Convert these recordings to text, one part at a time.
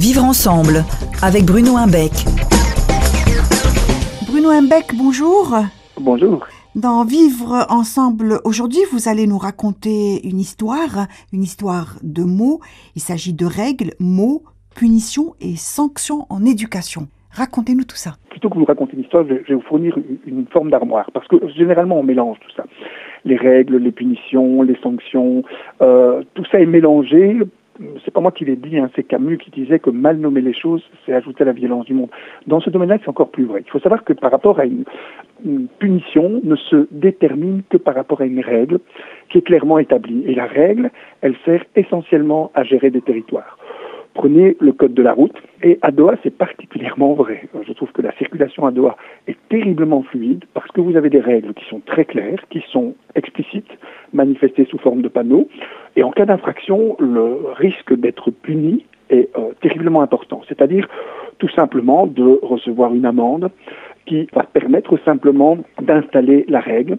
Vivre ensemble avec Bruno Imbeck. Bruno Imbeck, bonjour. Bonjour. Dans Vivre ensemble aujourd'hui, vous allez nous raconter une histoire, une histoire de mots. Il s'agit de règles, mots, punitions et sanctions en éducation. Racontez-nous tout ça. Plutôt que vous raconter une histoire, je vais vous fournir une forme d'armoire, parce que généralement on mélange tout ça. Les règles, les punitions, les sanctions, euh, tout ça est mélangé c'est pas moi qui l'ai dit, hein, c'est Camus qui disait que mal nommer les choses, c'est ajouter la violence du monde. Dans ce domaine-là, c'est encore plus vrai. Il faut savoir que par rapport à une, une, punition ne se détermine que par rapport à une règle qui est clairement établie. Et la règle, elle sert essentiellement à gérer des territoires. Prenez le code de la route, et à Doha, c'est particulièrement vrai. Je trouve que la circulation à Doha est terriblement fluide parce que vous avez des règles qui sont très claires, qui sont explicites, manifestées sous forme de panneaux, et en cas d'infraction, le risque d'être puni est euh, terriblement important. C'est-à-dire tout simplement de recevoir une amende qui va permettre simplement d'installer la règle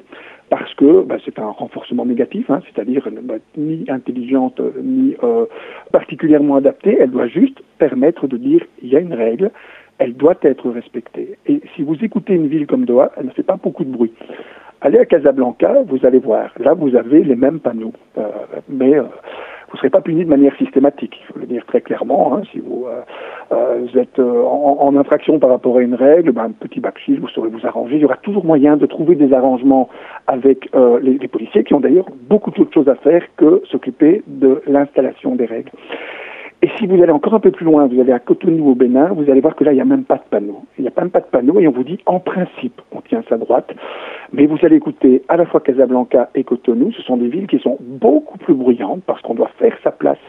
parce que bah, c'est un renforcement négatif, hein, c'est-à-dire bah, ni intelligente ni euh, particulièrement adaptée, elle doit juste permettre de dire il y a une règle, elle doit être respectée. Et si vous écoutez une ville comme Doha, elle ne fait pas beaucoup de bruit. Allez à Casablanca, vous allez voir, là vous avez les mêmes panneaux, euh, mais euh, vous ne serez pas puni de manière systématique, il faut le dire très clairement. Hein, si vous, euh, euh vous êtes euh, en, en, infraction par rapport à une règle, ben, un petit backfill, vous saurez vous arranger. Il y aura toujours moyen de trouver des arrangements avec euh, les, les, policiers qui ont d'ailleurs beaucoup d'autres choses à faire que s'occuper de l'installation des règles. Et si vous allez encore un peu plus loin, vous allez à Cotonou au Bénin, vous allez voir que là, il n'y a même pas de panneau. Il n'y a même pas de panneau et on vous dit, en principe, on tient sa droite. Mais vous allez écouter à la fois Casablanca et Cotonou, ce sont des villes qui sont beaucoup plus bruyantes parce qu'on doit faire sa place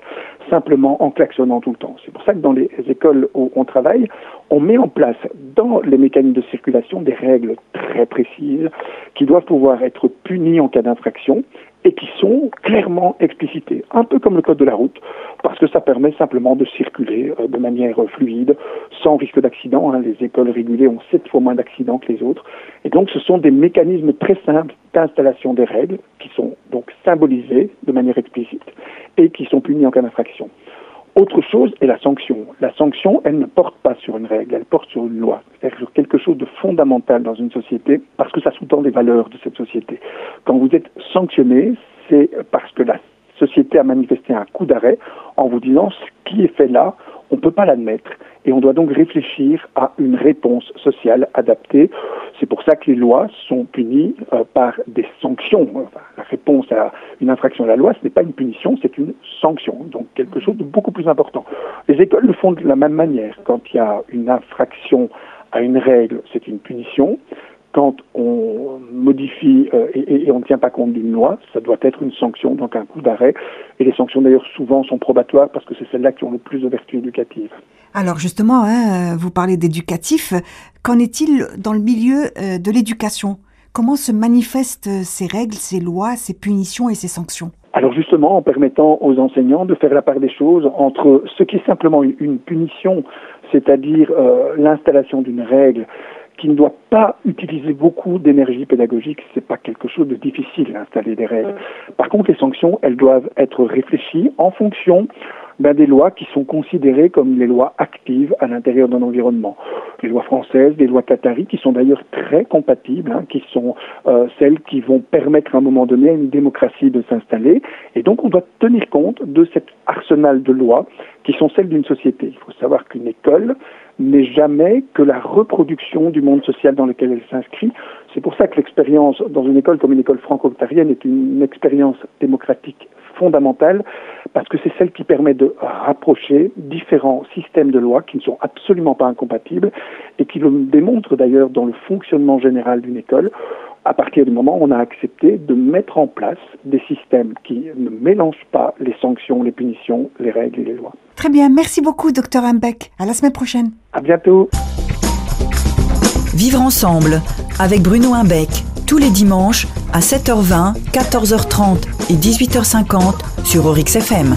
simplement en klaxonnant tout le temps. C'est pour ça que dans les écoles où on travaille, on met en place dans les mécanismes de circulation des règles très précises qui doivent pouvoir être punies en cas d'infraction et qui sont clairement explicitées, un peu comme le code de la route, parce que ça permet simplement de circuler euh, de manière fluide, sans risque d'accident. Hein. Les écoles régulées ont sept fois moins d'accidents que les autres. Et donc ce sont des mécanismes très simples d'installation des règles, qui sont donc symbolisés de manière explicite, et qui sont punis en cas d'infraction. Autre chose est la sanction. La sanction, elle ne porte pas sur une règle, elle porte sur une loi, c'est-à-dire sur quelque chose de fondamental dans une société, parce que ça sous-tend les valeurs de cette société. Quand vous êtes sanctionné, c'est parce que la société a manifesté un coup d'arrêt en vous disant ce qui est fait là, on ne peut pas l'admettre et on doit donc réfléchir à une réponse sociale adaptée. C'est pour ça que les lois sont punies euh, par des sanctions. La réponse à une infraction à la loi, ce n'est pas une punition, c'est une sanction, donc quelque chose de beaucoup plus important. Les écoles le font de la même manière. Quand il y a une infraction à une règle, c'est une punition quand on modifie euh, et, et, on ne tient pas compte d'une loi, ça doit être une sanction, donc un coup d'arrêt. Et les sanctions d'ailleurs souvent sont probatoires parce que c'est celles-là qui ont le plus de vertu éducative. Alors justement, hein, vous parlez d'éducatif. Qu'en est-il dans le milieu euh, de l'éducation? Comment se manifestent ces règles, ces lois, ces punitions et ces sanctions? Alors justement, en permettant aux enseignants de faire la part des choses entre ce qui est simplement une, punition, c'est-à-dire euh, l'installation d'une règle qui ne doit pas utiliser beaucoup d'énergie pédagogique. C'est pas quelque chose de difficile d'installer des règles. Par contre, les sanctions, elles doivent être réfléchies en fonction ben, des lois qui sont considérées comme les lois actives à l'intérieur d'un environnement. Les lois françaises, les lois qataries, qui sont d'ailleurs très compatibles, hein, qui sont euh, celles qui vont permettre à un moment donné à une démocratie de s'installer. Et donc on doit tenir compte de cet arsenal de lois qui sont celles d'une société. Il faut savoir qu'une école n'est jamais que la reproduction du monde social dans lequel elle s'inscrit. C'est pour ça que l'expérience dans une école comme une école franco-ontarienne est une expérience démocratique fondamentale, parce que c'est celle qui permet de rapprocher différents systèmes de loi qui ne sont absolument pas incompatibles et qui le démontrent d'ailleurs dans le fonctionnement général d'une école à partir du moment où on a accepté de mettre en place des systèmes qui ne mélangent pas les sanctions, les punitions, les règles et les lois. Très bien, merci beaucoup, docteur Imbeck. À la semaine prochaine. À bientôt. Vivre ensemble avec Bruno Imbeck tous les dimanches à 7h20, 14h30 et 18h50 sur Orix FM.